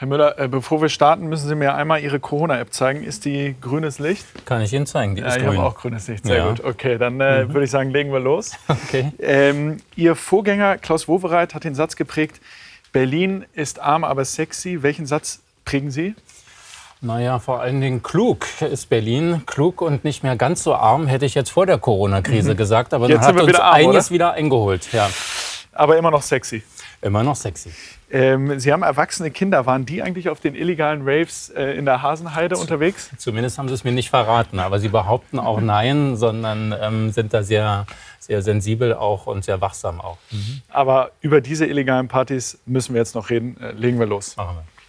Herr Müller, äh, bevor wir starten, müssen Sie mir einmal Ihre Corona-App zeigen. Ist die grünes Licht? Kann ich Ihnen zeigen, die ist ja, ich habe auch grünes Licht, sehr ja. gut. Okay, dann äh, mhm. würde ich sagen, legen wir los. Okay. Ähm, Ihr Vorgänger Klaus Wowereit hat den Satz geprägt, Berlin ist arm, aber sexy. Welchen Satz prägen Sie? Naja, vor allen Dingen klug ist Berlin. Klug und nicht mehr ganz so arm, hätte ich jetzt vor der Corona-Krise mhm. gesagt. Aber jetzt dann hat uns wieder arm, einiges oder? wieder eingeholt. Ja. Aber immer noch sexy. Immer noch sexy. Ähm, Sie haben erwachsene Kinder. Waren die eigentlich auf den illegalen Raves äh, in der Hasenheide Z unterwegs? Zumindest haben Sie es mir nicht verraten. Aber Sie behaupten auch nein, sondern ähm, sind da sehr, sehr sensibel auch und sehr wachsam auch. Mhm. Aber über diese illegalen Partys müssen wir jetzt noch reden. Äh, legen wir los. Machen wir.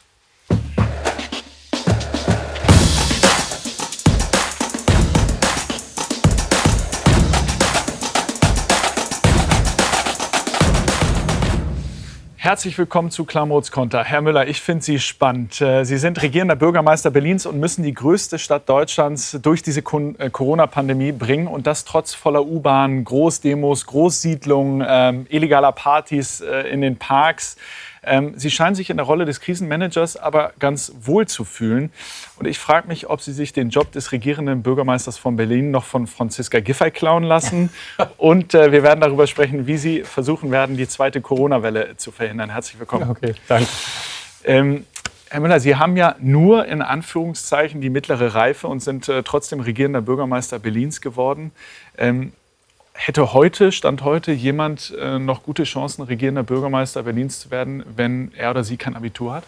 Herzlich willkommen zu Klamroths Konter. Herr Müller, ich finde Sie spannend. Äh, Sie sind regierender Bürgermeister Berlins und müssen die größte Stadt Deutschlands durch diese äh, Corona-Pandemie bringen. Und das trotz voller U-Bahnen, Großdemos, Großsiedlungen, ähm, illegaler Partys äh, in den Parks. Ähm, Sie scheinen sich in der Rolle des Krisenmanagers aber ganz wohl zu fühlen. Und ich frage mich, ob Sie sich den Job des regierenden Bürgermeisters von Berlin noch von Franziska Giffey klauen lassen. Und äh, wir werden darüber sprechen, wie Sie versuchen werden, die zweite Corona-Welle zu verhindern. Herzlich willkommen. Okay, danke. Ähm, Herr Müller, Sie haben ja nur in Anführungszeichen die mittlere Reife und sind äh, trotzdem regierender Bürgermeister Berlins geworden. Ähm, hätte heute, Stand heute, jemand äh, noch gute Chancen, regierender Bürgermeister Berlins zu werden, wenn er oder sie kein Abitur hat?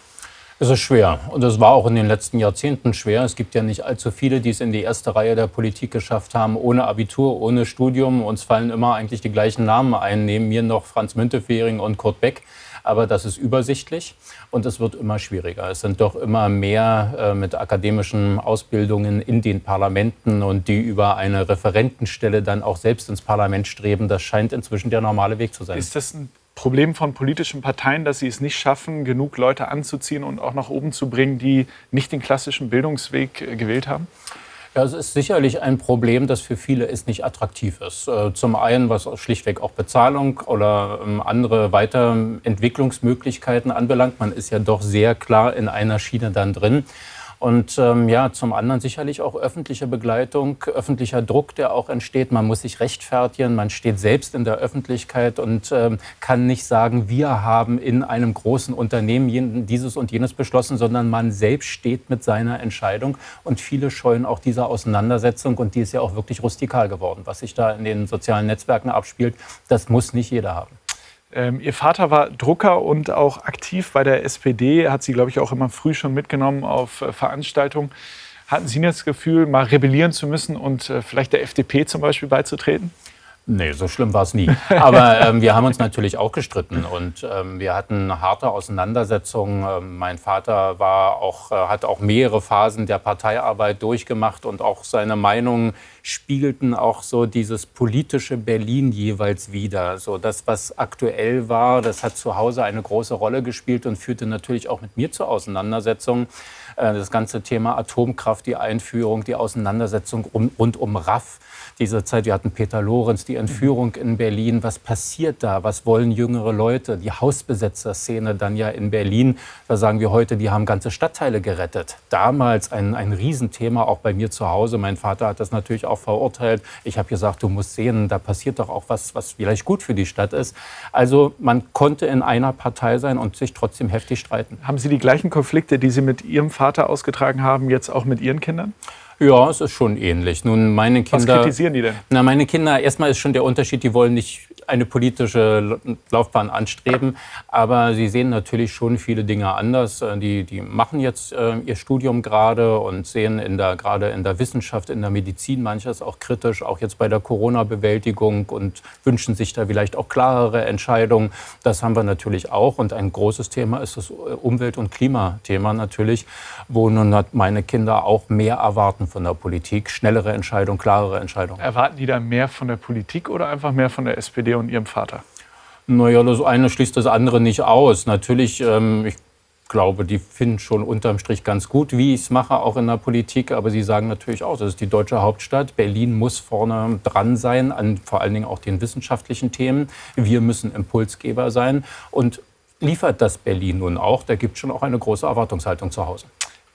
Es ist schwer und es war auch in den letzten Jahrzehnten schwer. Es gibt ja nicht allzu viele, die es in die erste Reihe der Politik geschafft haben, ohne Abitur, ohne Studium. Uns fallen immer eigentlich die gleichen Namen ein, neben mir noch Franz Müntefering und Kurt Beck aber das ist übersichtlich und es wird immer schwieriger. Es sind doch immer mehr äh, mit akademischen Ausbildungen in den Parlamenten und die über eine Referentenstelle dann auch selbst ins Parlament streben. Das scheint inzwischen der normale Weg zu sein. Ist das ein Problem von politischen Parteien, dass sie es nicht schaffen, genug Leute anzuziehen und auch nach oben zu bringen, die nicht den klassischen Bildungsweg äh, gewählt haben? Ja, es ist sicherlich ein Problem, das für viele ist nicht attraktiv ist. Äh, zum einen, was schlichtweg auch Bezahlung oder ähm, andere Weiterentwicklungsmöglichkeiten anbelangt. Man ist ja doch sehr klar in einer Schiene dann drin. Und ähm, ja, zum anderen sicherlich auch öffentliche Begleitung, öffentlicher Druck, der auch entsteht. Man muss sich rechtfertigen, man steht selbst in der Öffentlichkeit und ähm, kann nicht sagen, wir haben in einem großen Unternehmen dieses und jenes beschlossen, sondern man selbst steht mit seiner Entscheidung. Und viele scheuen auch diese Auseinandersetzung und die ist ja auch wirklich rustikal geworden. Was sich da in den sozialen Netzwerken abspielt, das muss nicht jeder haben. Ähm, ihr Vater war Drucker und auch aktiv bei der SPD, hat sie, glaube ich, auch immer früh schon mitgenommen auf äh, Veranstaltungen. Hatten Sie das Gefühl, mal rebellieren zu müssen und äh, vielleicht der FDP zum Beispiel beizutreten? Nee, so schlimm war es nie. Aber ähm, wir haben uns natürlich auch gestritten und ähm, wir hatten harte Auseinandersetzungen. Ähm, mein Vater war auch, äh, hat auch mehrere Phasen der Parteiarbeit durchgemacht und auch seine Meinungen spiegelten auch so dieses politische Berlin jeweils wieder. So das, was aktuell war, das hat zu Hause eine große Rolle gespielt und führte natürlich auch mit mir zur Auseinandersetzung. Äh, das ganze Thema Atomkraft, die Einführung, die Auseinandersetzung um, rund um RAF diese Zeit. Wir hatten Peter Lorenz, die Entführung in Berlin. Was passiert da? Was wollen jüngere Leute? Die Hausbesetzerszene dann ja in Berlin. Da sagen wir heute, die haben ganze Stadtteile gerettet. Damals ein, ein Riesenthema, auch bei mir zu Hause. Mein Vater hat das natürlich auch verurteilt. Ich habe gesagt, du musst sehen, da passiert doch auch was, was vielleicht gut für die Stadt ist. Also man konnte in einer Partei sein und sich trotzdem heftig streiten. Haben Sie die gleichen Konflikte, die Sie mit Ihrem Vater ausgetragen haben, jetzt auch mit Ihren Kindern? Ja, es ist schon ähnlich. Nun, meine Kinder. Was kritisieren die denn? Na, meine Kinder, erstmal ist schon der Unterschied, die wollen nicht eine politische Laufbahn anstreben. Aber sie sehen natürlich schon viele Dinge anders. Äh, die, die machen jetzt äh, ihr Studium gerade und sehen in der, gerade in der Wissenschaft, in der Medizin manches auch kritisch, auch jetzt bei der Corona-Bewältigung und wünschen sich da vielleicht auch klarere Entscheidungen. Das haben wir natürlich auch. Und ein großes Thema ist das Umwelt- und Klimathema natürlich, wo nun meine Kinder auch mehr erwarten von der Politik. Schnellere Entscheidungen, klarere Entscheidungen. Erwarten die da mehr von der Politik oder einfach mehr von der SPD und Ihrem Vater? Naja, das eine schließt das andere nicht aus. Natürlich, ähm, ich glaube, die finden schon unterm Strich ganz gut, wie ich es mache, auch in der Politik. Aber sie sagen natürlich auch, das ist die deutsche Hauptstadt. Berlin muss vorne dran sein, an vor allen Dingen auch den wissenschaftlichen Themen. Wir müssen Impulsgeber sein. Und liefert das Berlin nun auch. Da gibt es schon auch eine große Erwartungshaltung zu Hause.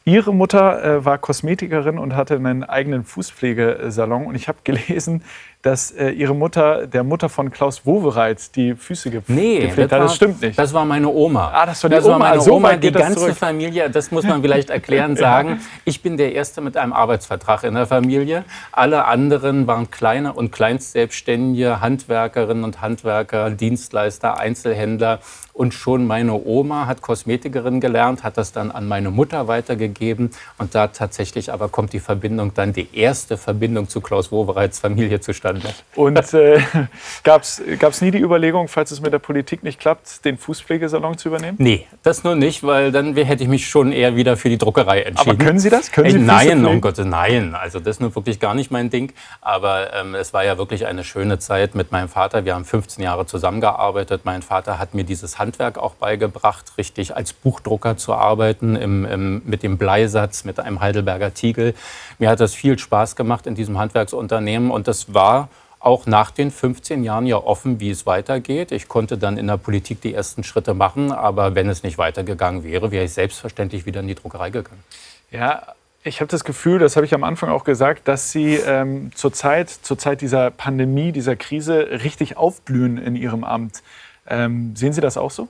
Ihre Mutter äh, war Kosmetikerin und hatte einen eigenen Fußpflegesalon. Und ich habe gelesen, dass äh, Ihre Mutter der Mutter von Klaus Wowereit die Füße gepflegt nee, hat. Das, das stimmt nicht. Das war meine Oma. Ah, das war die das Oma. War meine also Oma. Die ganze zurück. Familie, das muss man vielleicht erklären, sagen. Ich bin der Erste mit einem Arbeitsvertrag in der Familie. Alle anderen waren kleine und Kleinstselbstständige, Handwerkerinnen und Handwerker, Dienstleister, Einzelhändler. Und schon meine Oma hat Kosmetikerin gelernt, hat das dann an meine Mutter weitergegeben. Und da tatsächlich aber kommt die Verbindung dann, die erste Verbindung zu Klaus Wowereits Familie zustande. Und äh, gab es nie die Überlegung, falls es mit der Politik nicht klappt, den Fußpflegesalon zu übernehmen? Nee, das nur nicht, weil dann hätte ich mich schon eher wieder für die Druckerei entschieden. Aber können Sie das? Können Sie nein, um Gottes nein. Also das ist nur wirklich gar nicht mein Ding. Aber ähm, es war ja wirklich eine schöne Zeit mit meinem Vater. Wir haben 15 Jahre zusammengearbeitet. Mein Vater hat mir dieses Hand Handwerk auch beigebracht, richtig als Buchdrucker zu arbeiten, im, im, mit dem Bleisatz, mit einem Heidelberger Tiegel. Mir hat das viel Spaß gemacht in diesem Handwerksunternehmen und das war auch nach den 15 Jahren ja offen, wie es weitergeht. Ich konnte dann in der Politik die ersten Schritte machen, aber wenn es nicht weitergegangen wäre, wäre ich selbstverständlich wieder in die Druckerei gegangen. Ja, ich habe das Gefühl, das habe ich am Anfang auch gesagt, dass Sie ähm, zur, Zeit, zur Zeit dieser Pandemie, dieser Krise richtig aufblühen in Ihrem Amt. Ähm, sehen Sie das auch so?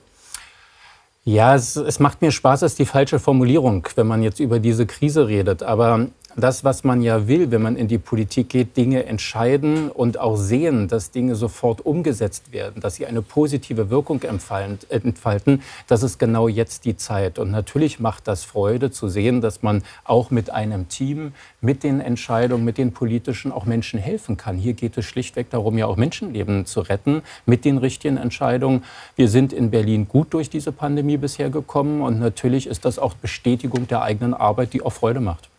Ja, es, es, macht mir Spaß, ist die falsche Formulierung, wenn man jetzt über diese Krise redet. Aber das, was man ja will, wenn man in die Politik geht, Dinge entscheiden und auch sehen, dass Dinge sofort umgesetzt werden, dass sie eine positive Wirkung entfalten, das ist genau jetzt die Zeit. Und natürlich macht das Freude zu sehen, dass man auch mit einem Team, mit den Entscheidungen, mit den politischen auch Menschen helfen kann. Hier geht es schlichtweg darum, ja auch Menschenleben zu retten mit den richtigen Entscheidungen. Wir sind in Berlin gut durch diese Pandemie bisher gekommen und natürlich ist das auch Bestätigung der eigenen Arbeit, die auch Freude macht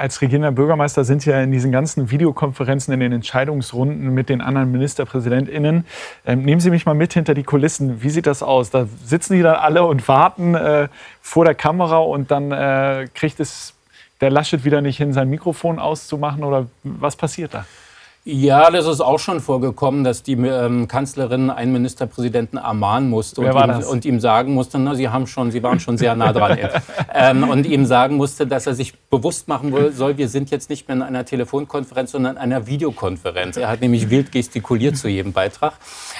als regierender Bürgermeister sind ja in diesen ganzen Videokonferenzen, in den Entscheidungsrunden mit den anderen MinisterpräsidentInnen. Ähm, nehmen Sie mich mal mit hinter die Kulissen. Wie sieht das aus? Da sitzen die dann alle und warten äh, vor der Kamera und dann äh, kriegt es der Laschet wieder nicht hin, sein Mikrofon auszumachen oder was passiert da? Ja, das ist auch schon vorgekommen, dass die ähm, Kanzlerin einen Ministerpräsidenten ermahnen musste und ihm, und ihm, sagen musste, na, Sie haben schon, Sie waren schon sehr nah dran, ähm, und ihm sagen musste, dass er sich bewusst machen soll, wir sind jetzt nicht mehr in einer Telefonkonferenz, sondern in einer Videokonferenz. Er hat nämlich wild gestikuliert zu jedem Beitrag.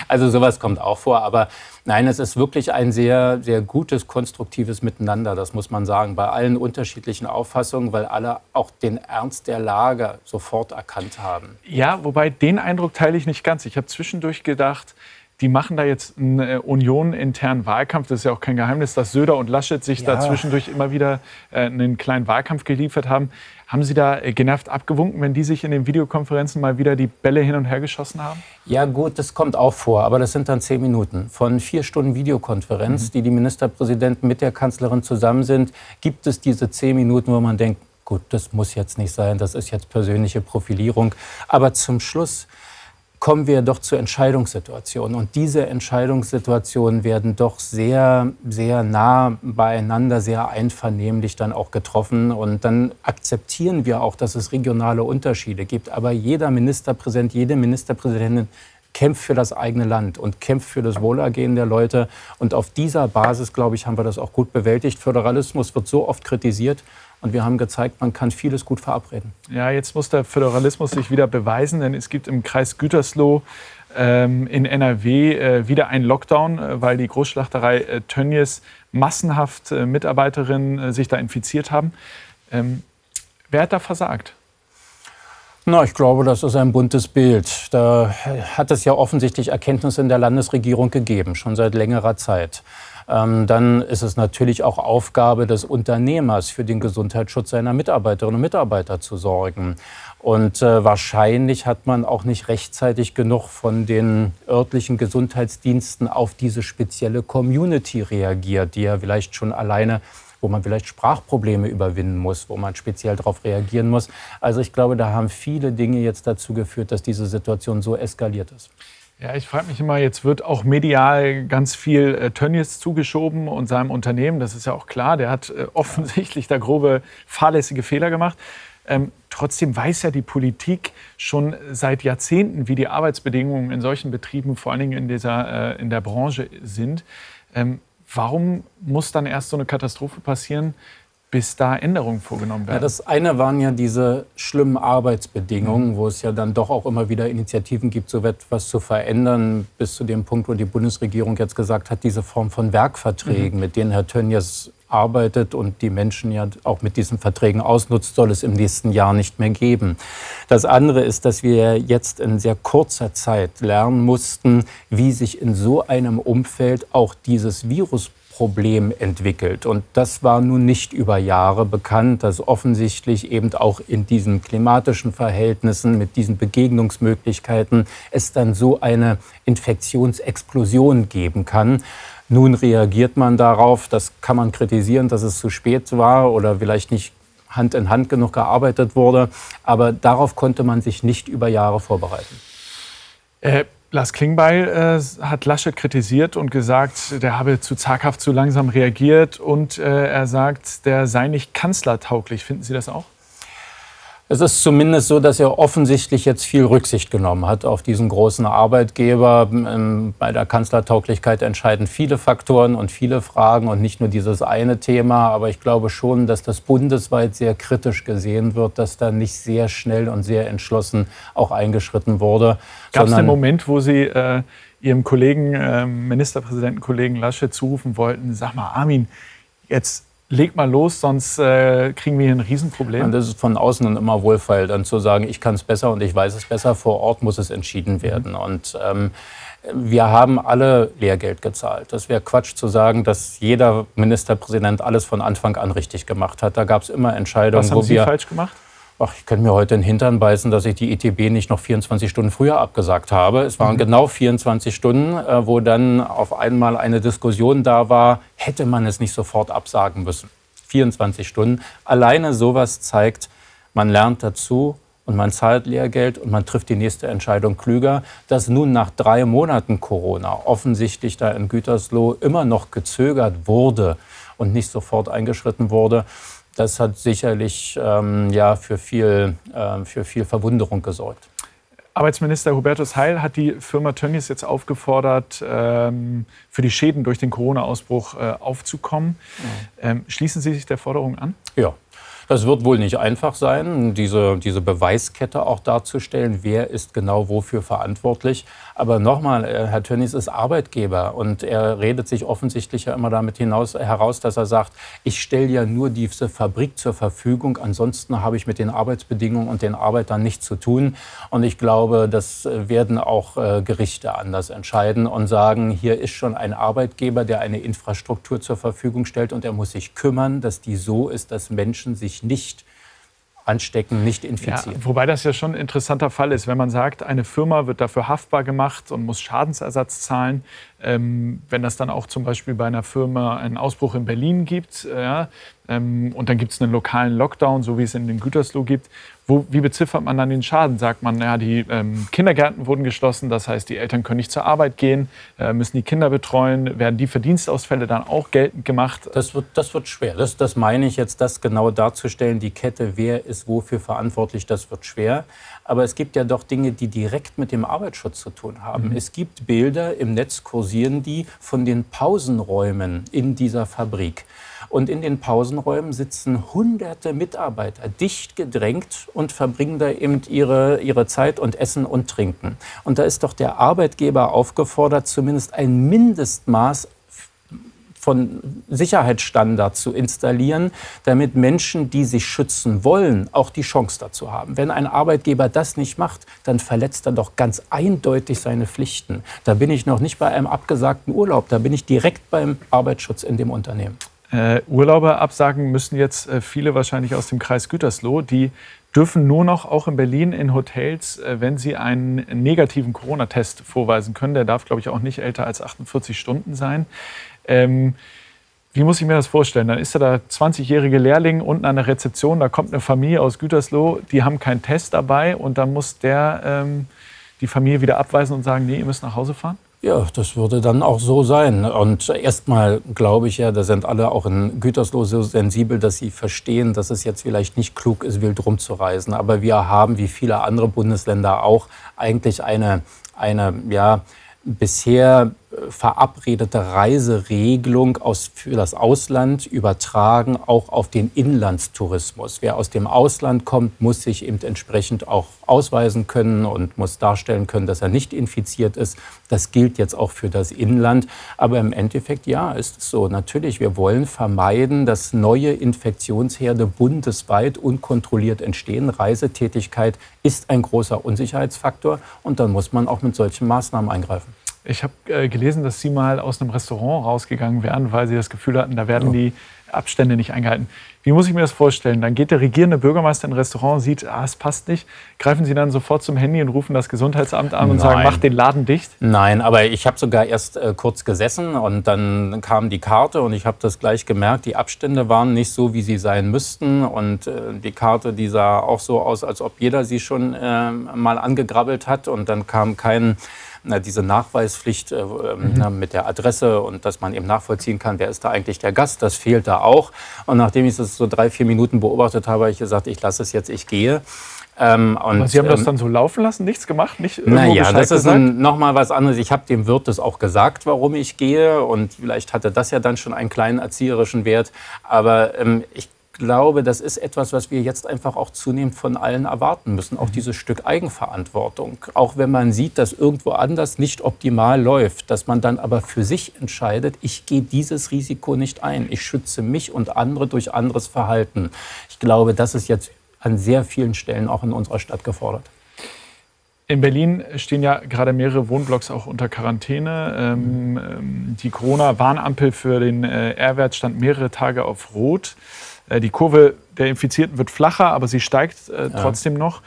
Also sowas kommt auch vor, aber Nein, es ist wirklich ein sehr, sehr gutes, konstruktives Miteinander, das muss man sagen, bei allen unterschiedlichen Auffassungen, weil alle auch den Ernst der Lage sofort erkannt haben. Ja, wobei den Eindruck teile ich nicht ganz. Ich habe zwischendurch gedacht, die machen da jetzt einen äh, Union-internen Wahlkampf. Das ist ja auch kein Geheimnis, dass Söder und Laschet sich ja. da zwischendurch immer wieder äh, einen kleinen Wahlkampf geliefert haben. Haben Sie da äh, genervt abgewunken, wenn die sich in den Videokonferenzen mal wieder die Bälle hin und her geschossen haben? Ja gut, das kommt auch vor, aber das sind dann zehn Minuten. Von vier Stunden Videokonferenz, mhm. die die Ministerpräsidenten mit der Kanzlerin zusammen sind, gibt es diese zehn Minuten, wo man denkt, gut, das muss jetzt nicht sein, das ist jetzt persönliche Profilierung. Aber zum Schluss kommen wir doch zu Entscheidungssituationen. Und diese Entscheidungssituationen werden doch sehr, sehr nah beieinander, sehr einvernehmlich dann auch getroffen. Und dann akzeptieren wir auch, dass es regionale Unterschiede gibt. Aber jeder Ministerpräsident, jede Ministerpräsidentin kämpft für das eigene Land und kämpft für das Wohlergehen der Leute. Und auf dieser Basis, glaube ich, haben wir das auch gut bewältigt. Föderalismus wird so oft kritisiert. Und wir haben gezeigt, man kann vieles gut verabreden. Ja, jetzt muss der Föderalismus sich wieder beweisen, denn es gibt im Kreis Gütersloh ähm, in NRW äh, wieder einen Lockdown, äh, weil die Großschlachterei äh, Tönnies massenhaft äh, Mitarbeiterinnen äh, sich da infiziert haben. Ähm, wer hat da versagt? Na, ich glaube, das ist ein buntes Bild. Da hat es ja offensichtlich Erkenntnisse in der Landesregierung gegeben, schon seit längerer Zeit. Ähm, dann ist es natürlich auch Aufgabe des Unternehmers, für den Gesundheitsschutz seiner Mitarbeiterinnen und Mitarbeiter zu sorgen. Und äh, wahrscheinlich hat man auch nicht rechtzeitig genug von den örtlichen Gesundheitsdiensten auf diese spezielle Community reagiert, die ja vielleicht schon alleine wo man vielleicht Sprachprobleme überwinden muss, wo man speziell darauf reagieren muss. Also ich glaube, da haben viele Dinge jetzt dazu geführt, dass diese Situation so eskaliert ist. Ja, ich frage mich immer, jetzt wird auch medial ganz viel äh, Tönnies zugeschoben und seinem Unternehmen. Das ist ja auch klar, der hat äh, offensichtlich da grobe fahrlässige Fehler gemacht. Ähm, trotzdem weiß ja die Politik schon seit Jahrzehnten, wie die Arbeitsbedingungen in solchen Betrieben, vor allen Dingen in, dieser, äh, in der Branche sind. Ähm, Warum muss dann erst so eine Katastrophe passieren, bis da Änderungen vorgenommen werden? Ja, das eine waren ja diese schlimmen Arbeitsbedingungen, mhm. wo es ja dann doch auch immer wieder Initiativen gibt, so etwas zu verändern, bis zu dem Punkt, wo die Bundesregierung jetzt gesagt hat, diese Form von Werkverträgen, mhm. mit denen Herr Tönnies arbeitet und die Menschen ja auch mit diesen Verträgen ausnutzt, soll es im nächsten Jahr nicht mehr geben. Das andere ist, dass wir jetzt in sehr kurzer Zeit lernen mussten, wie sich in so einem Umfeld auch dieses Virus Problem entwickelt. Und das war nun nicht über Jahre bekannt, dass offensichtlich eben auch in diesen klimatischen Verhältnissen mit diesen Begegnungsmöglichkeiten es dann so eine Infektionsexplosion geben kann. Nun reagiert man darauf, das kann man kritisieren, dass es zu spät war oder vielleicht nicht Hand in Hand genug gearbeitet wurde, aber darauf konnte man sich nicht über Jahre vorbereiten. Äh Lars Klingbeil äh, hat Laschet kritisiert und gesagt, der habe zu zaghaft, zu langsam reagiert. Und äh, er sagt, der sei nicht kanzlertauglich. Finden Sie das auch? Es ist zumindest so, dass er offensichtlich jetzt viel Rücksicht genommen hat auf diesen großen Arbeitgeber. Ähm, bei der Kanzlertauglichkeit entscheiden viele Faktoren und viele Fragen und nicht nur dieses eine Thema. Aber ich glaube schon, dass das bundesweit sehr kritisch gesehen wird, dass da nicht sehr schnell und sehr entschlossen auch eingeschritten wurde. Gab es den Moment, wo Sie äh, Ihrem Kollegen, äh, Ministerpräsidentenkollegen Laschet zurufen wollten, sag mal, Armin, jetzt leg mal los, sonst äh, kriegen wir hier ein Riesenproblem. Und das ist von außen dann immer wohlfeil, dann zu sagen, ich kann es besser und ich weiß es besser. Vor Ort muss es entschieden werden. Mhm. Und ähm, wir haben alle Lehrgeld gezahlt. Das wäre Quatsch zu sagen, dass jeder Ministerpräsident alles von Anfang an richtig gemacht hat. Da gab es immer Entscheidungen, Was haben wo Sie wir falsch gemacht? Ach, ich könnte mir heute den Hintern beißen, dass ich die ITB nicht noch 24 Stunden früher abgesagt habe. Es waren mhm. genau 24 Stunden, äh, wo dann auf einmal eine Diskussion da war, hätte man es nicht sofort absagen müssen. 24 Stunden. Alleine sowas zeigt, man lernt dazu und man zahlt Lehrgeld und man trifft die nächste Entscheidung klüger. Dass nun nach drei Monaten Corona offensichtlich da in Gütersloh immer noch gezögert wurde und nicht sofort eingeschritten wurde, das hat sicherlich ähm, ja, für, viel, äh, für viel Verwunderung gesorgt. Arbeitsminister Hubertus Heil hat die Firma Tönnies jetzt aufgefordert, ähm, für die Schäden durch den Corona-Ausbruch äh, aufzukommen. Mhm. Ähm, schließen Sie sich der Forderung an? Ja, das wird wohl nicht einfach sein, diese, diese Beweiskette auch darzustellen, wer ist genau wofür verantwortlich. Aber nochmal, äh, Herr Tönnies ist Arbeitgeber und er redet sich offensichtlich ja immer damit hinaus, heraus, dass er sagt, ich stelle ja nur diese Fabrik zur Verfügung, ansonsten habe ich mit den Arbeitsbedingungen und den Arbeitern nichts zu tun. Und ich glaube, das werden auch äh, Gerichte anders entscheiden und sagen, hier ist schon ein Arbeitgeber, der eine Infrastruktur zur Verfügung stellt und er muss sich kümmern, dass die so ist, dass Menschen sich nicht anstecken, nicht infizieren. Ja, wobei das ja schon ein interessanter Fall ist, wenn man sagt, eine Firma wird dafür haftbar gemacht und muss Schadensersatz zahlen. Ähm, wenn das dann auch zum Beispiel bei einer Firma einen Ausbruch in Berlin gibt, ja, ähm, und dann gibt es einen lokalen Lockdown, so wie es in den Gütersloh gibt, wo, wie beziffert man dann den Schaden? Sagt man, ja, die ähm, Kindergärten wurden geschlossen, das heißt, die Eltern können nicht zur Arbeit gehen, äh, müssen die Kinder betreuen. Werden die Verdienstausfälle dann auch geltend gemacht? Das wird, das wird schwer. Das, das meine ich jetzt, das genau darzustellen, die Kette, wer ist wofür verantwortlich, das wird schwer. Aber es gibt ja doch Dinge, die direkt mit dem Arbeitsschutz zu tun haben. Mhm. Es gibt Bilder, im Netz kursieren die, von den Pausenräumen in dieser Fabrik. Und in den Pausenräumen sitzen hunderte Mitarbeiter dicht gedrängt und verbringen da eben ihre, ihre Zeit und essen und trinken. Und da ist doch der Arbeitgeber aufgefordert, zumindest ein Mindestmaß von Sicherheitsstandards zu installieren, damit Menschen, die sich schützen wollen, auch die Chance dazu haben. Wenn ein Arbeitgeber das nicht macht, dann verletzt er doch ganz eindeutig seine Pflichten. Da bin ich noch nicht bei einem abgesagten Urlaub, da bin ich direkt beim Arbeitsschutz in dem Unternehmen. Äh, Urlauber absagen müssen jetzt äh, viele wahrscheinlich aus dem Kreis Gütersloh. Die dürfen nur noch auch in Berlin in Hotels, äh, wenn sie einen negativen Corona-Test vorweisen können. Der darf, glaube ich, auch nicht älter als 48 Stunden sein. Ähm, wie muss ich mir das vorstellen? Dann ist da der 20-jährige Lehrling unten an der Rezeption, da kommt eine Familie aus Gütersloh, die haben keinen Test dabei und dann muss der ähm, die Familie wieder abweisen und sagen, nee, ihr müsst nach Hause fahren? Ja, das würde dann auch so sein. Und erstmal glaube ich ja, da sind alle auch in Gütersloh so sensibel, dass sie verstehen, dass es jetzt vielleicht nicht klug ist, wild rumzureisen. Aber wir haben, wie viele andere Bundesländer auch, eigentlich eine, eine ja, bisher verabredete Reiseregelung aus, für das Ausland übertragen, auch auf den Inlandstourismus. Wer aus dem Ausland kommt, muss sich eben entsprechend auch ausweisen können und muss darstellen können, dass er nicht infiziert ist. Das gilt jetzt auch für das Inland. Aber im Endeffekt, ja, ist es so. Natürlich, wir wollen vermeiden, dass neue Infektionsherde bundesweit unkontrolliert entstehen. Reisetätigkeit ist ein großer Unsicherheitsfaktor und dann muss man auch mit solchen Maßnahmen eingreifen. Ich habe äh, gelesen, dass Sie mal aus einem Restaurant rausgegangen wären, weil Sie das Gefühl hatten, da werden ja. die Abstände nicht eingehalten. Wie muss ich mir das vorstellen? Dann geht der regierende Bürgermeister in ein Restaurant, sieht, ah, es passt nicht. Greifen Sie dann sofort zum Handy und rufen das Gesundheitsamt an und Nein. sagen, mach den Laden dicht? Nein, aber ich habe sogar erst äh, kurz gesessen und dann kam die Karte und ich habe das gleich gemerkt, die Abstände waren nicht so, wie sie sein müssten. Und äh, die Karte, die sah auch so aus, als ob jeder sie schon äh, mal angegrabbelt hat. Und dann kam kein diese Nachweispflicht äh, ähm, mhm. mit der Adresse und dass man eben nachvollziehen kann, wer ist da eigentlich der Gast, das fehlt da auch. Und nachdem ich das so drei, vier Minuten beobachtet habe, habe ich gesagt, ich lasse es jetzt, ich gehe. Ähm, und, Sie haben das ähm, dann so laufen lassen, nichts gemacht, nicht Naja, das ist nochmal was anderes. Ich habe dem Wirt das auch gesagt, warum ich gehe und vielleicht hatte das ja dann schon einen kleinen erzieherischen Wert. Aber ähm, ich glaube, das ist etwas, was wir jetzt einfach auch zunehmend von allen erwarten müssen. Auch mhm. dieses Stück Eigenverantwortung. Auch wenn man sieht, dass irgendwo anders nicht optimal läuft, dass man dann aber für sich entscheidet, ich gehe dieses Risiko nicht ein. Ich schütze mich und andere durch anderes Verhalten. Ich glaube, das ist jetzt an sehr vielen Stellen auch in unserer Stadt gefordert. In Berlin stehen ja gerade mehrere Wohnblocks auch unter Quarantäne. Ähm, ähm die Corona-Warnampel für den äh, R-Wert stand mehrere Tage auf Rot. Äh, die Kurve der Infizierten wird flacher, aber sie steigt äh, trotzdem ja. noch.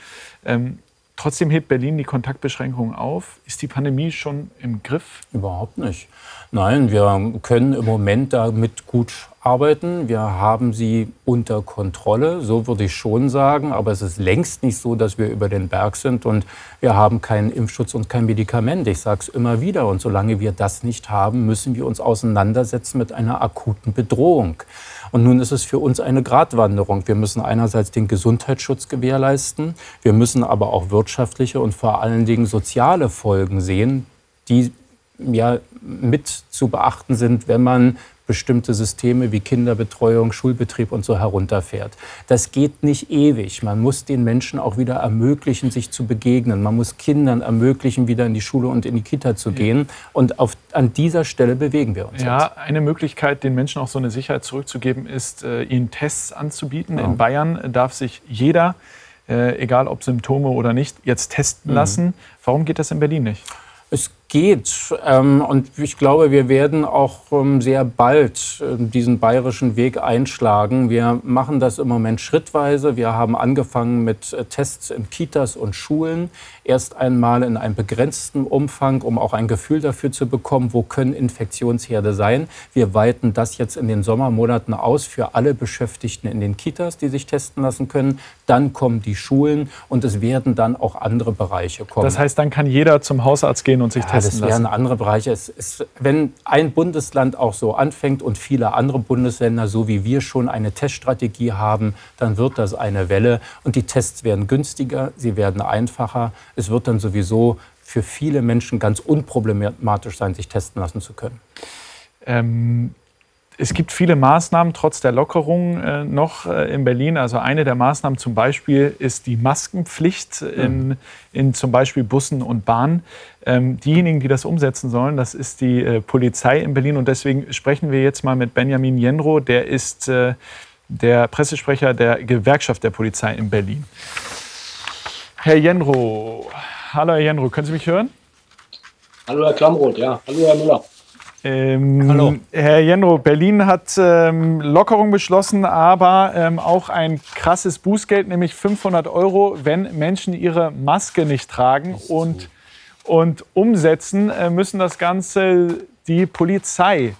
Ähm, trotzdem hebt Berlin die Kontaktbeschränkungen auf. Ist die Pandemie schon im Griff? Überhaupt nicht. Nein, wir können im Moment damit gut arbeiten. Wir haben sie unter Kontrolle, so würde ich schon sagen. Aber es ist längst nicht so, dass wir über den Berg sind und wir haben keinen Impfschutz und kein Medikament. Ich sage es immer wieder. Und solange wir das nicht haben, müssen wir uns auseinandersetzen mit einer akuten Bedrohung. Und nun ist es für uns eine Gratwanderung. Wir müssen einerseits den Gesundheitsschutz gewährleisten, wir müssen aber auch wirtschaftliche und vor allen Dingen soziale Folgen sehen, die ja mit zu beachten sind, wenn man bestimmte Systeme wie Kinderbetreuung, Schulbetrieb und so herunterfährt. Das geht nicht ewig. Man muss den Menschen auch wieder ermöglichen, sich zu begegnen. Man muss Kindern ermöglichen, wieder in die Schule und in die Kita zu gehen. Und auf, an dieser Stelle bewegen wir uns. Ja, jetzt. eine Möglichkeit, den Menschen auch so eine Sicherheit zurückzugeben, ist, äh, ihnen Tests anzubieten. Ja. In Bayern darf sich jeder, äh, egal ob Symptome oder nicht, jetzt testen mhm. lassen. Warum geht das in Berlin nicht? Geht. Ähm, und ich glaube, wir werden auch ähm, sehr bald äh, diesen bayerischen Weg einschlagen. Wir machen das im Moment schrittweise. Wir haben angefangen mit äh, Tests in Kitas und Schulen. Erst einmal in einem begrenzten Umfang, um auch ein Gefühl dafür zu bekommen, wo können Infektionsherde sein. Wir weiten das jetzt in den Sommermonaten aus für alle Beschäftigten in den Kitas, die sich testen lassen können. Dann kommen die Schulen und es werden dann auch andere Bereiche kommen. Das heißt, dann kann jeder zum Hausarzt gehen und sich ja, testen das wären andere Bereiche. Es, es, wenn ein Bundesland auch so anfängt und viele andere Bundesländer, so wie wir schon eine Teststrategie haben, dann wird das eine Welle. Und die Tests werden günstiger, sie werden einfacher. Es wird dann sowieso für viele Menschen ganz unproblematisch sein, sich testen lassen zu können. Ähm, es gibt viele Maßnahmen trotz der Lockerung äh, noch äh, in Berlin. Also eine der Maßnahmen zum Beispiel ist die Maskenpflicht in, in zum Beispiel Bussen und Bahnen. Ähm, diejenigen, die das umsetzen sollen, das ist die äh, Polizei in Berlin. Und deswegen sprechen wir jetzt mal mit Benjamin Jenro. Der ist äh, der Pressesprecher der Gewerkschaft der Polizei in Berlin. Herr Jenro, hallo Herr Jenro, können Sie mich hören? Hallo Herr Klamroth, ja. Hallo Herr Müller. Ähm, Hallo. Herr Jenro, Berlin hat ähm, Lockerung beschlossen, aber ähm, auch ein krasses Bußgeld, nämlich 500 Euro, wenn Menschen ihre Maske nicht tragen. Und, und umsetzen äh, müssen das Ganze die Polizei.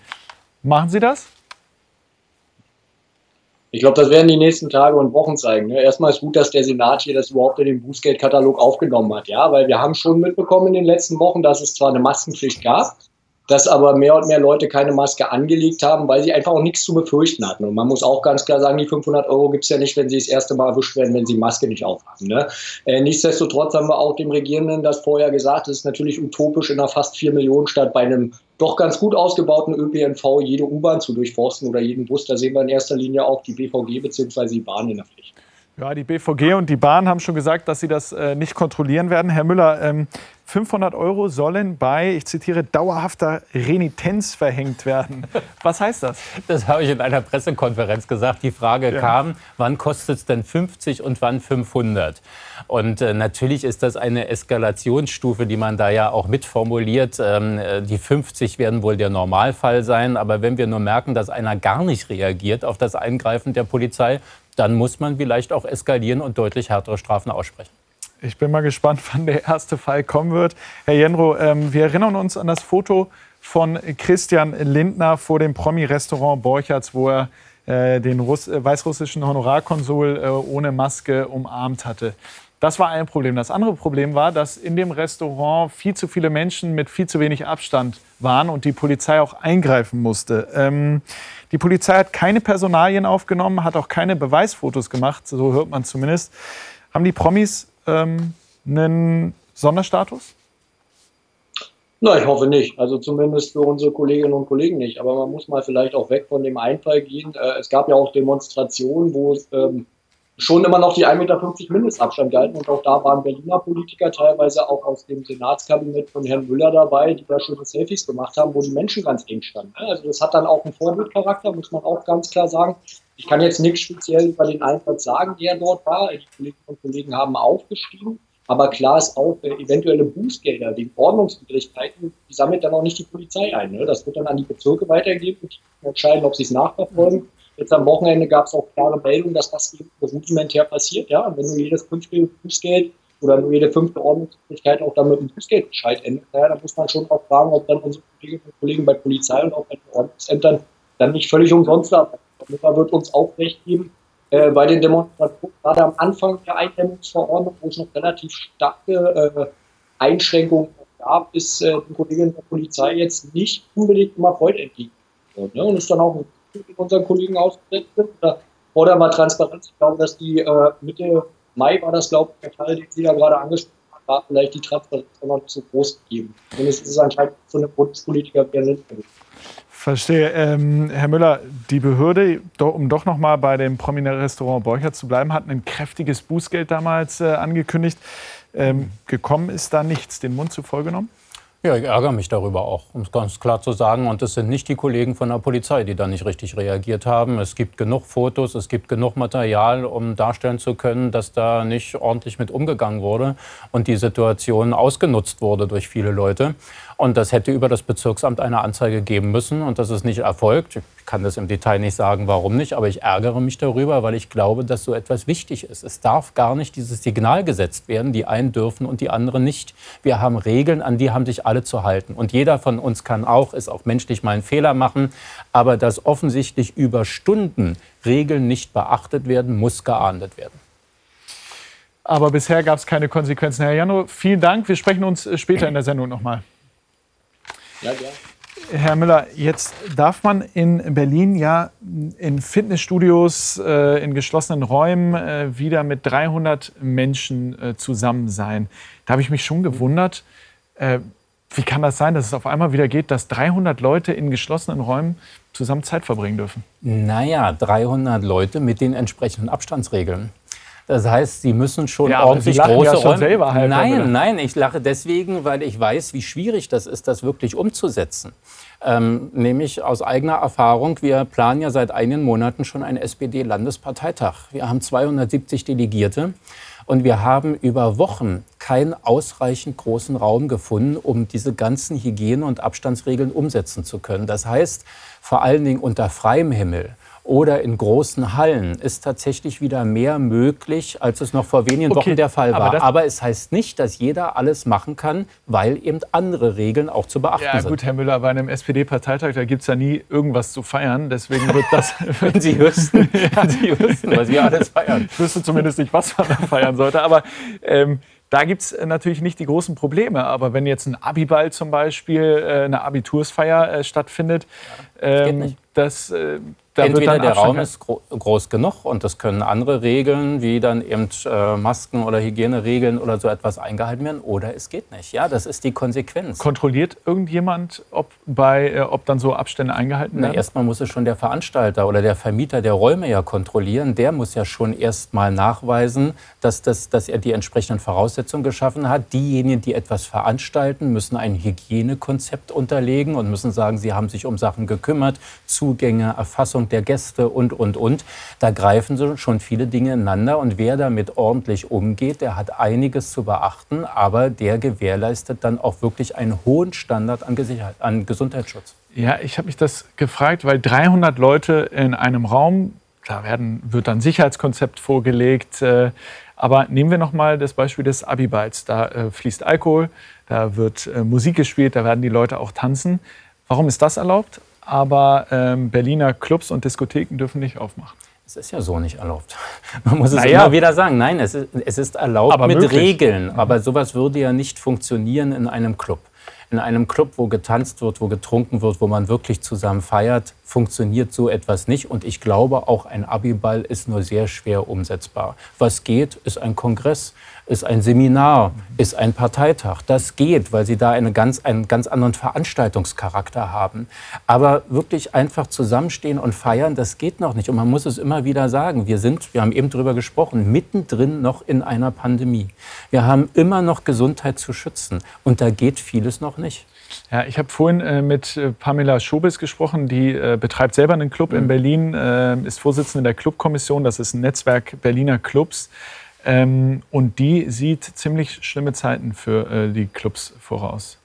Machen Sie das? Ich glaube, das werden die nächsten Tage und Wochen zeigen. Ne? Erstmal ist gut, dass der Senat hier das überhaupt in den Bußgeldkatalog aufgenommen hat, ja, weil wir haben schon mitbekommen in den letzten Wochen, dass es zwar eine Maskenpflicht gab, dass aber mehr und mehr Leute keine Maske angelegt haben, weil sie einfach auch nichts zu befürchten hatten. Und man muss auch ganz klar sagen, die 500 Euro gibt es ja nicht, wenn sie das erste Mal erwischt werden, wenn sie Maske nicht aufhaben. Ne? Äh, nichtsdestotrotz haben wir auch dem Regierenden das vorher gesagt, es ist natürlich utopisch in einer fast 4 Millionen Stadt bei einem doch ganz gut ausgebauten ÖPNV jede U-Bahn zu durchforsten oder jeden Bus. Da sehen wir in erster Linie auch die BVG bzw. die Bahn in der Pflicht. Ja, die BVG und die Bahn haben schon gesagt, dass sie das äh, nicht kontrollieren werden. Herr Müller, ähm, 500 Euro sollen bei, ich zitiere, dauerhafter Renitenz verhängt werden. Was heißt das? Das habe ich in einer Pressekonferenz gesagt. Die Frage ja. kam, wann kostet es denn 50 und wann 500? Und äh, natürlich ist das eine Eskalationsstufe, die man da ja auch mitformuliert. Ähm, äh, die 50 werden wohl der Normalfall sein. Aber wenn wir nur merken, dass einer gar nicht reagiert auf das Eingreifen der Polizei, dann muss man vielleicht auch eskalieren und deutlich härtere Strafen aussprechen. Ich bin mal gespannt, wann der erste Fall kommen wird. Herr Jenro, ähm, wir erinnern uns an das Foto von Christian Lindner vor dem Promi-Restaurant Borchertz, wo er äh, den Russ äh, weißrussischen Honorarkonsul äh, ohne Maske umarmt hatte. Das war ein Problem. Das andere Problem war, dass in dem Restaurant viel zu viele Menschen mit viel zu wenig Abstand waren und die Polizei auch eingreifen musste. Ähm, die Polizei hat keine Personalien aufgenommen, hat auch keine Beweisfotos gemacht, so hört man zumindest. Haben die Promis ähm, einen Sonderstatus? Na, ich hoffe nicht. Also zumindest für unsere Kolleginnen und Kollegen nicht. Aber man muss mal vielleicht auch weg von dem Einfall gehen. Äh, es gab ja auch Demonstrationen, wo es ähm, schon immer noch die 1,50 Meter Mindestabstand galten. Und auch da waren Berliner Politiker teilweise auch aus dem Senatskabinett von Herrn Müller dabei, die da schöne Selfies gemacht haben, wo die Menschen ganz eng standen. Also das hat dann auch einen Vorbildcharakter, muss man auch ganz klar sagen. Ich kann jetzt nichts speziell über den Einsatz sagen, der dort war. Die Kolleginnen und Kollegen haben aufgeschrieben. Aber klar ist auch, äh, eventuelle Bußgelder wegen Ordnungswidrigkeiten, die sammelt dann auch nicht die Polizei ein. Ne? Das wird dann an die Bezirke weitergegeben und entscheiden, ob sie es nachverfolgen. Jetzt am Wochenende gab es auch klare Meldungen, dass das eben rudimentär passiert. Ja? Und wenn du jedes fünfte Bußgeld oder nur jede fünfte Ordnungswidrigkeit auch dann mit einem Bußgeldbescheid endet, ja, dann muss man schon auch fragen, ob dann unsere Kolleginnen und Kollegen bei Polizei und auch bei den Ordnungsämtern dann nicht völlig umsonst arbeiten. Da wird uns auch recht geben, äh, bei den Demonstrationen, gerade am Anfang der Eindämmungsverordnung, wo es noch relativ starke äh, Einschränkungen gab, ist äh, den Kolleginnen der Polizei jetzt nicht unbedingt immer Freude entgegen. Ne? Und ist dann auch mit unseren Kollegen ausgesetzt sind. Da fordern wir Transparenz. Ich glaube, dass die äh, Mitte Mai war das, glaube ich, der Fall, den Sie da gerade angesprochen haben, war vielleicht die Transparenz noch zu groß gegeben. Zumindest ist es anscheinend so eine Bundespolitiker wie Herr Verstehe. Ähm, Herr Müller, die Behörde, um doch noch mal bei dem prominenten Restaurant Borchert zu bleiben, hat ein kräftiges Bußgeld damals äh, angekündigt. Ähm, gekommen ist da nichts. Den Mund zu vollgenommen? Ja, ich ärgere mich darüber auch, um es ganz klar zu sagen. Und es sind nicht die Kollegen von der Polizei, die da nicht richtig reagiert haben. Es gibt genug Fotos, es gibt genug Material, um darstellen zu können, dass da nicht ordentlich mit umgegangen wurde und die Situation ausgenutzt wurde durch viele Leute. Und das hätte über das Bezirksamt eine Anzeige geben müssen und das ist nicht erfolgt. Ich kann das im Detail nicht sagen, warum nicht, aber ich ärgere mich darüber, weil ich glaube, dass so etwas wichtig ist. Es darf gar nicht dieses Signal gesetzt werden, die einen dürfen und die anderen nicht. Wir haben Regeln, an die haben sich alle zu halten. Und jeder von uns kann auch, ist auch menschlich mal einen Fehler machen, aber dass offensichtlich über Stunden Regeln nicht beachtet werden, muss geahndet werden. Aber bisher gab es keine Konsequenzen. Herr Jano, vielen Dank. Wir sprechen uns später in der Sendung nochmal. Ja, gerne. Herr Müller, jetzt darf man in Berlin ja in Fitnessstudios, äh, in geschlossenen Räumen äh, wieder mit 300 Menschen äh, zusammen sein. Da habe ich mich schon gewundert, wie kann das sein, dass es auf einmal wieder geht, dass 300 Leute in geschlossenen Räumen zusammen Zeit verbringen dürfen? Naja, 300 Leute mit den entsprechenden Abstandsregeln. Das heißt, Sie müssen schon ja, ordentlich Sie große ja schon selber halt Nein, nein, ich lache deswegen, weil ich weiß, wie schwierig das ist, das wirklich umzusetzen. Ähm, nämlich aus eigener Erfahrung, wir planen ja seit einigen Monaten schon einen SPD-Landesparteitag. Wir haben 270 Delegierte. Und wir haben über Wochen keinen ausreichend großen Raum gefunden, um diese ganzen Hygiene- und Abstandsregeln umsetzen zu können. Das heißt, vor allen Dingen unter freiem Himmel oder in großen Hallen ist tatsächlich wieder mehr möglich, als es noch vor wenigen okay, Wochen der Fall war. Aber, aber, es heißt nicht, dass jeder alles machen kann, weil eben andere Regeln auch zu beachten sind. Ja gut, Herr Müller, bei einem SPD-Parteitag, da gibt es ja nie irgendwas zu feiern. Deswegen wird das... wenn Sie wüssten, wenn Sie wüssten, was wir alles feiern. Ich wüsste zumindest nicht, was man da feiern sollte. Aber ähm, Da gibt es natürlich nicht die großen Probleme. Aber wenn jetzt ein Abiball zum Beispiel, äh, eine Abitursfeier äh, stattfindet, ja, ähm, das, äh, da Entweder der Raum ist gro groß genug und es können andere Regeln, wie dann eben äh, Masken oder Hygieneregeln oder so etwas eingehalten werden, oder es geht nicht. Ja, das ist die Konsequenz. Kontrolliert irgendjemand, ob, bei, äh, ob dann so Abstände eingehalten werden? Na, erstmal muss es schon der Veranstalter oder der Vermieter der Räume ja kontrollieren. Der muss ja schon erstmal nachweisen, dass, das, dass er die entsprechenden Voraussetzungen geschaffen hat. Diejenigen, die etwas veranstalten, müssen ein Hygienekonzept unterlegen und müssen sagen, sie haben sich um Sachen gekümmert, Zugänge, Erfassung Begrüßung der Gäste und, und, und. Da greifen schon viele Dinge ineinander. Und wer damit ordentlich umgeht, der hat einiges zu beachten, aber der gewährleistet dann auch wirklich einen hohen Standard an, Gesicherheit, an Gesundheitsschutz. Ja, ich habe mich das gefragt, weil 300 Leute in einem Raum, da werden, wird dann Sicherheitskonzept vorgelegt. Äh, aber nehmen wir noch mal das Beispiel des Abiballs. Da äh, fließt Alkohol, da wird äh, Musik gespielt, da werden die Leute auch tanzen. Warum ist das erlaubt? Aber ähm, Berliner Clubs und Diskotheken dürfen nicht aufmachen. Es ist ja so nicht erlaubt. Man muss es naja. immer wieder sagen. Nein, es ist, es ist erlaubt aber mit möglich. Regeln. Aber sowas würde ja nicht funktionieren in einem Club. In einem Club, wo getanzt wird, wo getrunken wird, wo man wirklich zusammen feiert, funktioniert so etwas nicht. Und ich glaube, auch ein Abiball ist nur sehr schwer umsetzbar. Was geht, ist ein Kongress ist ein Seminar, ist ein Parteitag. Das geht, weil sie da eine ganz, einen ganz anderen Veranstaltungscharakter haben. Aber wirklich einfach zusammenstehen und feiern, das geht noch nicht. Und man muss es immer wieder sagen. Wir sind, wir haben eben darüber gesprochen, mittendrin noch in einer Pandemie. Wir haben immer noch Gesundheit zu schützen. Und da geht vieles noch nicht. Ja, ich habe vorhin äh, mit äh, Pamela Schobes gesprochen, die äh, betreibt selber einen Club mhm. in Berlin, äh, ist Vorsitzende der Clubkommission, das ist ein Netzwerk Berliner Clubs. Ähm, und die sieht ziemlich schlimme Zeiten für äh, die Clubs voraus.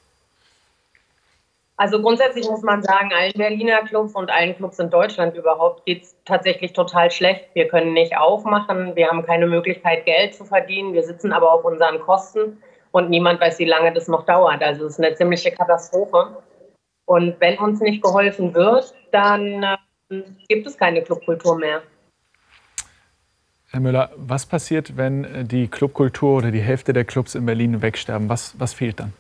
Also grundsätzlich muss man sagen, allen Berliner Clubs und allen Clubs in Deutschland überhaupt geht es tatsächlich total schlecht. Wir können nicht aufmachen, wir haben keine Möglichkeit, Geld zu verdienen, wir sitzen aber auf unseren Kosten und niemand weiß, wie lange das noch dauert. Also es ist eine ziemliche Katastrophe. Und wenn uns nicht geholfen wird, dann äh, gibt es keine Clubkultur mehr. Herr Müller, was passiert, wenn äh, die Clubkultur oder die Hälfte der Clubs in Berlin wegsterben? Was, was fehlt dann?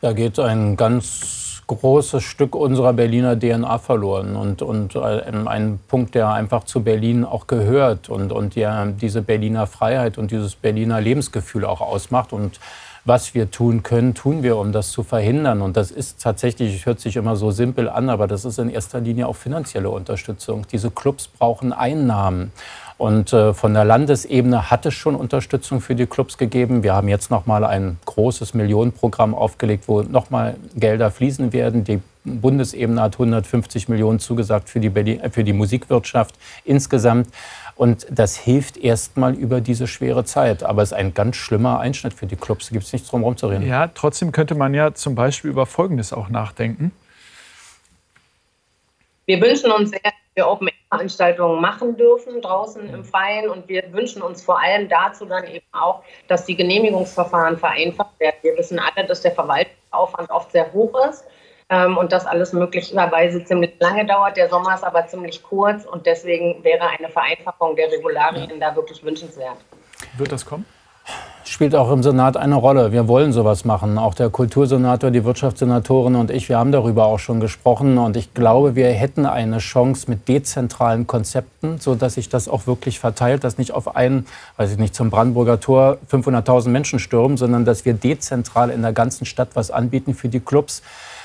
Da geht ein ganz großes Stück unserer Berliner DNA verloren und, und äh, ein Punkt, der einfach zu Berlin auch gehört und, und der diese Berliner Freiheit und dieses Berliner Lebensgefühl auch ausmacht. Und was wir tun können, tun wir, um das zu verhindern. Und das ist tatsächlich, hört sich immer so simpel an, aber das ist in erster Linie auch finanzielle Unterstützung. Diese Clubs brauchen Einnahmen. Und äh, von der Landesebene hat es schon Unterstützung für die Clubs gegeben. Wir haben jetzt noch mal ein großes Millionenprogramm aufgelegt, wo noch mal Gelder fließen werden. Die Bundesebene hat 150 Millionen zugesagt für die, Berlin, äh, für die Musikwirtschaft insgesamt. Und das hilft erstmal über diese schwere Zeit. Aber es ist ein ganz schlimmer Einschnitt für die Clubs. Da gibt es nichts drum herum zu reden. Ja, trotzdem könnte man ja zum Beispiel über Folgendes auch nachdenken. Wir wünschen uns sehr, dass wir Open-Air-Veranstaltungen machen dürfen draußen im Freien und wir wünschen uns vor allem dazu dann eben auch, dass die Genehmigungsverfahren vereinfacht werden. Wir wissen alle, dass der Verwaltungsaufwand oft sehr hoch ist ähm, und das alles möglicherweise ziemlich lange dauert. Der Sommer ist aber ziemlich kurz und deswegen wäre eine Vereinfachung der Regularien da wirklich wünschenswert. Wird das kommen? spielt auch im Senat eine Rolle. Wir wollen sowas machen. Auch der Kultursenator, die Wirtschaftssenatorin und ich, wir haben darüber auch schon gesprochen. Und ich glaube, wir hätten eine Chance mit dezentralen Konzepten, sodass sich das auch wirklich verteilt, dass nicht auf einen, weiß ich nicht, zum Brandenburger Tor 500.000 Menschen stürmen, sondern dass wir dezentral in der ganzen Stadt was anbieten für die Clubs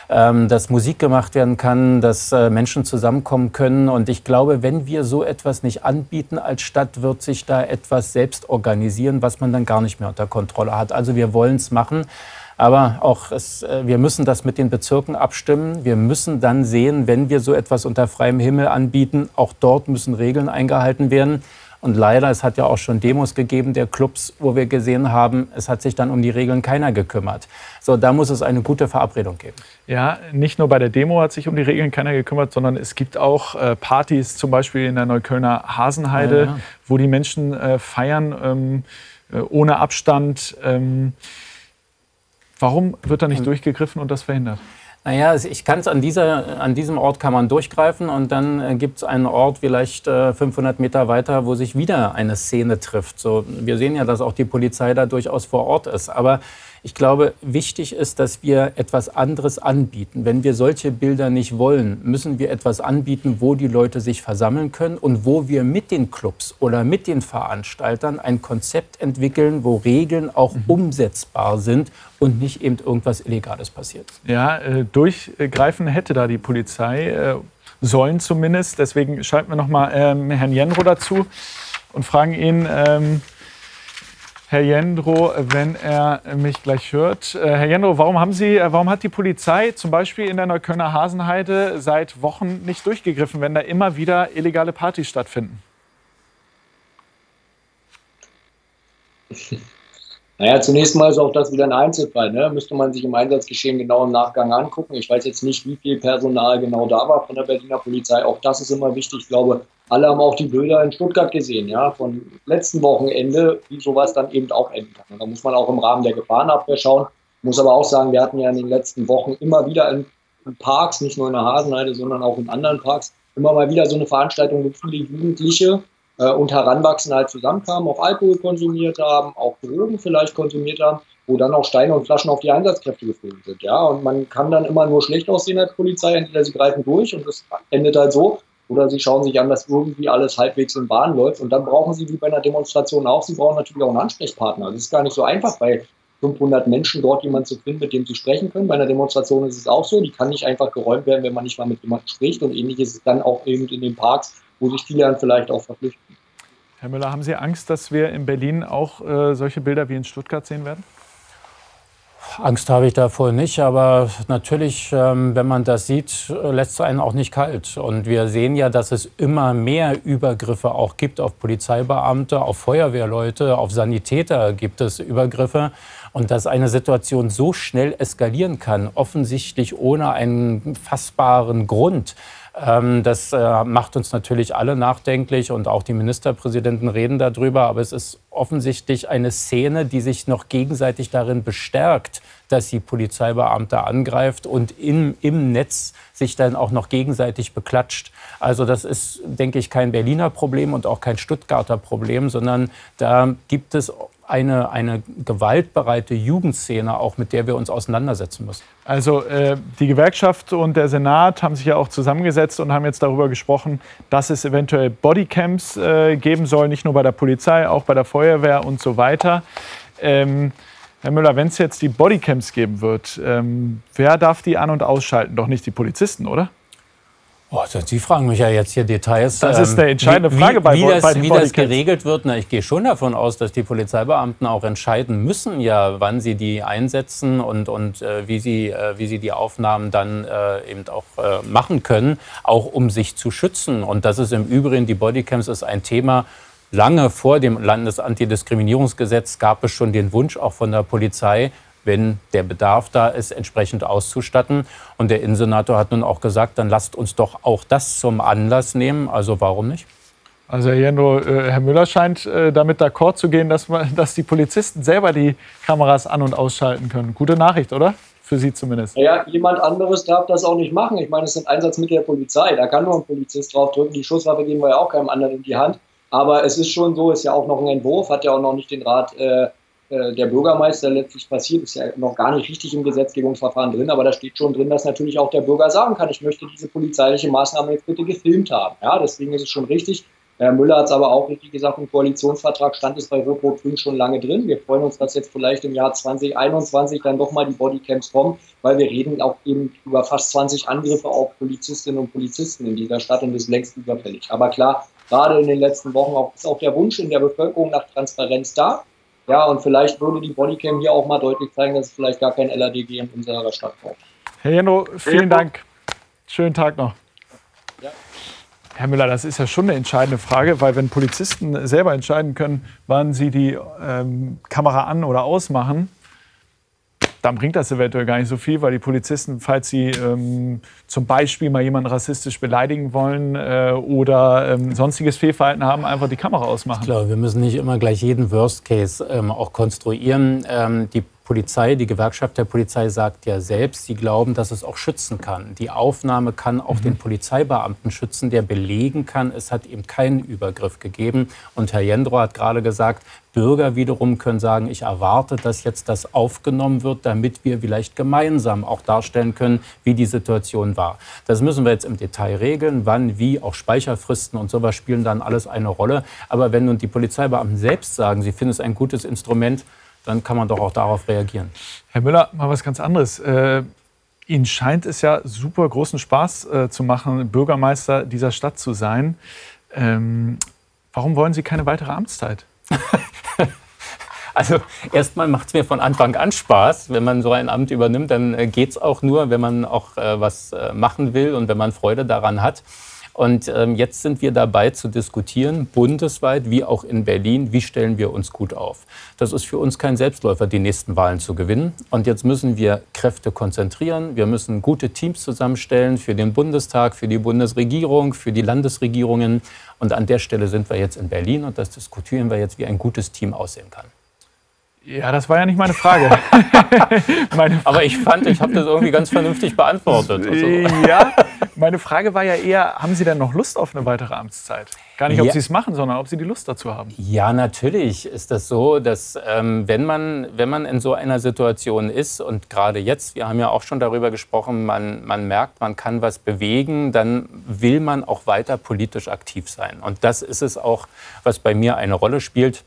ähm, dass Musik gemacht werden kann, dass äh, Menschen zusammenkommen können. Und ich glaube, wenn wir so etwas nicht anbieten als Stadt, wird sich da etwas selbst organisieren, was man dann gar nicht mehr unter Kontrolle hat. Also wir wollen es machen. Aber auch es, äh, wir müssen das mit den Bezirken abstimmen. Wir müssen dann sehen, wenn wir so etwas unter freiem Himmel anbieten, auch dort müssen Regeln eingehalten werden. Und leider, es hat ja auch schon Demos gegeben der Clubs, wo wir gesehen haben, es hat sich dann um die Regeln keiner gekümmert. So, da muss es eine gute Verabredung geben. Ja, nicht nur bei der Demo hat sich um die Regeln keiner gekümmert, sondern es gibt auch äh, Partys, zum Beispiel in der Neuköllner Hasenheide, ja, ja. wo die Menschen äh, feiern ähm, äh, ohne Abstand. Ähm, warum wird da nicht durchgegriffen und das verhindert? Naja, ich kann es an, an diesem Ort kann man durchgreifen und dann äh, gibt es einen Ort vielleicht äh, 500 Meter weiter, wo sich wieder eine Szene trifft. So, wir sehen ja, dass auch die Polizei da durchaus vor Ort ist. Aber ich glaube, wichtig ist, dass wir etwas anderes anbieten. Wenn wir solche Bilder nicht wollen, müssen wir etwas anbieten, wo die Leute sich versammeln können und wo wir mit den Clubs oder mit den Veranstaltern ein Konzept entwickeln, wo Regeln auch mhm. umsetzbar sind und nicht eben irgendwas Illegales passiert. Ja, äh, durchgreifen hätte da die Polizei äh, sollen zumindest. Deswegen schalten wir noch mal ähm, Herrn Jenro dazu und fragen ihn. Ähm, Herr Jendro, wenn er mich gleich hört. Äh, Herr Jendro, warum, haben Sie, äh, warum hat die Polizei zum Beispiel in der Neuköllner Hasenheide seit Wochen nicht durchgegriffen, wenn da immer wieder illegale Partys stattfinden? Naja, zunächst mal ist auch das wieder ein Einzelfall. Ne? Müsste man sich im Einsatzgeschehen genau im Nachgang angucken. Ich weiß jetzt nicht, wie viel Personal genau da war von der Berliner Polizei. Auch das ist immer wichtig. Ich glaube, alle haben auch die Bilder in Stuttgart gesehen, ja, von letzten Wochenende, wie sowas dann eben auch enden kann. Und da muss man auch im Rahmen der Gefahrenabwehr schauen. Muss aber auch sagen, wir hatten ja in den letzten Wochen immer wieder in, in Parks, nicht nur in der Hasenheide, sondern auch in anderen Parks, immer mal wieder so eine Veranstaltung, wo viele Jugendliche äh, und Heranwachsende halt zusammenkamen, auch Alkohol konsumiert haben, auch Drogen vielleicht konsumiert haben, wo dann auch Steine und Flaschen auf die Einsatzkräfte geflogen sind. Ja, und man kann dann immer nur schlecht aussehen als Polizei, entweder sie greifen durch und das endet halt so, oder sie schauen sich an, dass irgendwie alles halbwegs in Bahn läuft. Und dann brauchen sie, wie bei einer Demonstration auch, sie brauchen natürlich auch einen Ansprechpartner. Das ist gar nicht so einfach, bei 500 Menschen dort jemanden zu finden, mit dem sie sprechen können. Bei einer Demonstration ist es auch so. Die kann nicht einfach geräumt werden, wenn man nicht mal mit jemandem spricht. Und ähnlich ist es dann auch eben in den Parks, wo sich viele dann vielleicht auch verpflichten. Herr Müller, haben Sie Angst, dass wir in Berlin auch äh, solche Bilder wie in Stuttgart sehen werden? Angst habe ich davor nicht, aber natürlich, ähm, wenn man das sieht, lässt es einen auch nicht kalt. Und wir sehen ja, dass es immer mehr Übergriffe auch gibt auf Polizeibeamte, auf Feuerwehrleute, auf Sanitäter gibt es Übergriffe. Und dass eine Situation so schnell eskalieren kann, offensichtlich ohne einen fassbaren Grund, das äh, macht uns natürlich alle nachdenklich und auch die Ministerpräsidenten reden darüber. Aber es ist offensichtlich eine Szene, die sich noch gegenseitig darin bestärkt, dass sie Polizeibeamte angreift und im, im Netz sich dann auch noch gegenseitig beklatscht. Also das ist, denke ich, kein Berliner Problem und auch kein Stuttgarter Problem, sondern da gibt es eine, eine gewaltbereite Jugendszene, auch mit der wir uns auseinandersetzen müssen. Also äh, die Gewerkschaft und der Senat haben sich ja auch zusammengesetzt und haben jetzt darüber gesprochen, dass es eventuell Bodycams äh, geben soll, nicht nur bei der Polizei, auch bei der Feuerwehr und so weiter. Ähm, Herr Müller, wenn es jetzt die Bodycams geben wird, ähm, wer darf die an- und ausschalten? Doch nicht die Polizisten, oder? Oh, Sie fragen mich ja jetzt hier Details. Das ist eine ähm, entscheidende Frage wie, bei, wie das, bei den Wie das geregelt wird, na, ich gehe schon davon aus, dass die Polizeibeamten auch entscheiden müssen, ja, wann sie die einsetzen und, und äh, wie, sie, äh, wie sie die Aufnahmen dann äh, eben auch äh, machen können, auch um sich zu schützen. Und das ist im Übrigen, die Bodycams ist ein Thema, lange vor dem Landesantidiskriminierungsgesetz gab es schon den Wunsch auch von der Polizei, wenn der Bedarf da ist, entsprechend auszustatten. Und der Innensenator hat nun auch gesagt, dann lasst uns doch auch das zum Anlass nehmen. Also warum nicht? Also Herr, Jendro, äh, Herr Müller scheint äh, damit d'accord zu gehen, dass, man, dass die Polizisten selber die Kameras an- und ausschalten können. Gute Nachricht, oder? Für Sie zumindest. Ja, jemand anderes darf das auch nicht machen. Ich meine, es sind Einsatzmittel der Polizei. Da kann nur ein Polizist draufdrücken. Die Schusswaffe geben wir ja auch keinem anderen in die Hand. Aber es ist schon so, ist ja auch noch ein Entwurf, hat ja auch noch nicht den Rat äh, der Bürgermeister letztlich passiert, ist ja noch gar nicht richtig im Gesetzgebungsverfahren drin, aber da steht schon drin, dass natürlich auch der Bürger sagen kann, ich möchte diese polizeiliche Maßnahme jetzt bitte gefilmt haben. Ja, deswegen ist es schon richtig. Herr Müller hat es aber auch richtig gesagt, im Koalitionsvertrag stand es bei Rot-Rot-Grün schon lange drin. Wir freuen uns, dass jetzt vielleicht im Jahr 2021 dann doch mal die Bodycams kommen, weil wir reden auch eben über fast 20 Angriffe auf Polizistinnen und Polizisten in dieser Stadt und das ist längst überfällig. Aber klar, gerade in den letzten Wochen auch, ist auch der Wunsch in der Bevölkerung nach Transparenz da. Ja, und vielleicht würde die Bodycam hier auch mal deutlich zeigen, dass es vielleicht gar kein LADG in unserer Stadt braucht. Herr Jeno, vielen Dank. Schönen Tag noch. Ja. Herr Müller, das ist ja schon eine entscheidende Frage, weil wenn Polizisten selber entscheiden können, wann sie die ähm, Kamera an- oder ausmachen, dann bringt das eventuell gar nicht so viel, weil die Polizisten, falls sie ähm, zum Beispiel mal jemanden rassistisch beleidigen wollen äh, oder ähm, sonstiges Fehlverhalten haben, einfach die Kamera ausmachen. Glaube, wir müssen nicht immer gleich jeden Worst Case ähm, auch konstruieren. Ähm, die Polizei, die Gewerkschaft der Polizei sagt ja selbst, sie glauben, dass es auch schützen kann. Die Aufnahme kann auch mhm. den Polizeibeamten schützen, der belegen kann, es hat ihm keinen Übergriff gegeben. Und Herr Jendro hat gerade gesagt, Bürger wiederum können sagen, ich erwarte, dass jetzt das aufgenommen wird, damit wir vielleicht gemeinsam auch darstellen können, wie die Situation war. Das müssen wir jetzt im Detail regeln, wann, wie, auch Speicherfristen und sowas spielen dann alles eine Rolle. Aber wenn nun die Polizeibeamten selbst sagen, sie finden es ein gutes Instrument, dann kann man doch auch darauf reagieren. Herr Müller, mal was ganz anderes. Äh, Ihnen scheint es ja super großen Spaß äh, zu machen, Bürgermeister dieser Stadt zu sein. Ähm, warum wollen Sie keine weitere Amtszeit? Also erstmal macht es mir von Anfang an Spaß. Wenn man so ein Amt übernimmt, dann äh, geht es auch nur, wenn man auch äh, was äh, machen will und wenn man Freude daran hat. Und ähm, jetzt sind wir dabei zu diskutieren, bundesweit wie auch in Berlin, wie stellen wir uns gut auf. Das ist für uns kein Selbstläufer, die nächsten Wahlen zu gewinnen. Und jetzt müssen wir Kräfte konzentrieren. Wir müssen gute Teams zusammenstellen für den Bundestag, für die Bundesregierung, für die Landesregierungen. Und an der Stelle sind wir jetzt in Berlin und das diskutieren wir jetzt, wie ein gutes Team aussehen kann. Ja, das war ja nicht meine Frage. meine Frage. Aber ich fand, ich habe das irgendwie ganz vernünftig beantwortet. Also. Ja, meine Frage war ja eher, haben Sie denn noch Lust auf eine weitere Amtszeit? Gar nicht, ob ja. Sie es machen, sondern ob Sie die Lust dazu haben. Ja, natürlich ist das so, dass ähm, wenn, man, wenn man in so einer Situation ist und gerade jetzt, wir haben ja auch schon darüber gesprochen, man, man merkt, man kann was bewegen, dann will man auch weiter politisch aktiv sein. Und das ist es auch, was bei mir eine Rolle spielt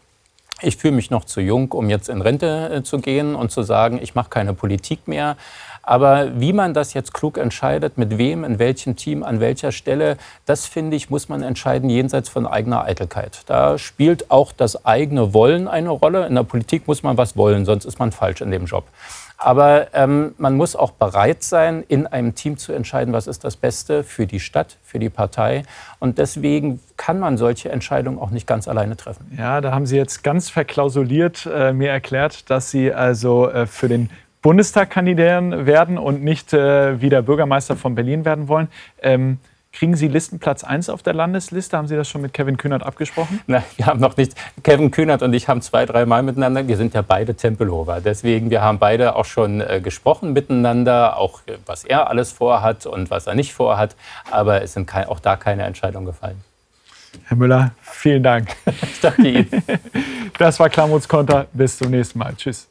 ich fühle mich noch zu jung, um jetzt in Rente äh, zu gehen und zu sagen, ich mache keine Politik mehr. Aber wie man das jetzt klug entscheidet, mit wem, in welchem Team, an welcher Stelle, das finde ich, muss man entscheiden jenseits von eigener Eitelkeit. Da spielt auch das eigene Wollen eine Rolle. In der Politik muss man was wollen, sonst ist man falsch in dem Job. Aber ähm, man muss auch bereit sein, in einem Team zu entscheiden, was ist das Beste für die Stadt, für die Partei. Und deswegen kann man solche Entscheidungen auch nicht ganz alleine treffen. Ja, da haben Sie jetzt ganz verklausuliert äh, mir erklärt, dass Sie also äh, für den Bundestag kandidieren werden und nicht äh, wieder Bürgermeister von Berlin werden wollen. Ähm, Kriegen Sie Listenplatz 1 auf der Landesliste? Haben Sie das schon mit Kevin Kühnert abgesprochen? Nein, wir haben noch nicht. Kevin Kühnert und ich haben zwei, drei Mal miteinander. Wir sind ja beide Tempelhofer. Deswegen, wir haben beide auch schon äh, gesprochen miteinander, auch äh, was er alles vorhat und was er nicht vorhat. Aber es sind kein, auch da keine Entscheidungen gefallen. Herr Müller, vielen Dank. ich danke Ihnen. Das war Klamuts Konter. Bis zum nächsten Mal. Tschüss.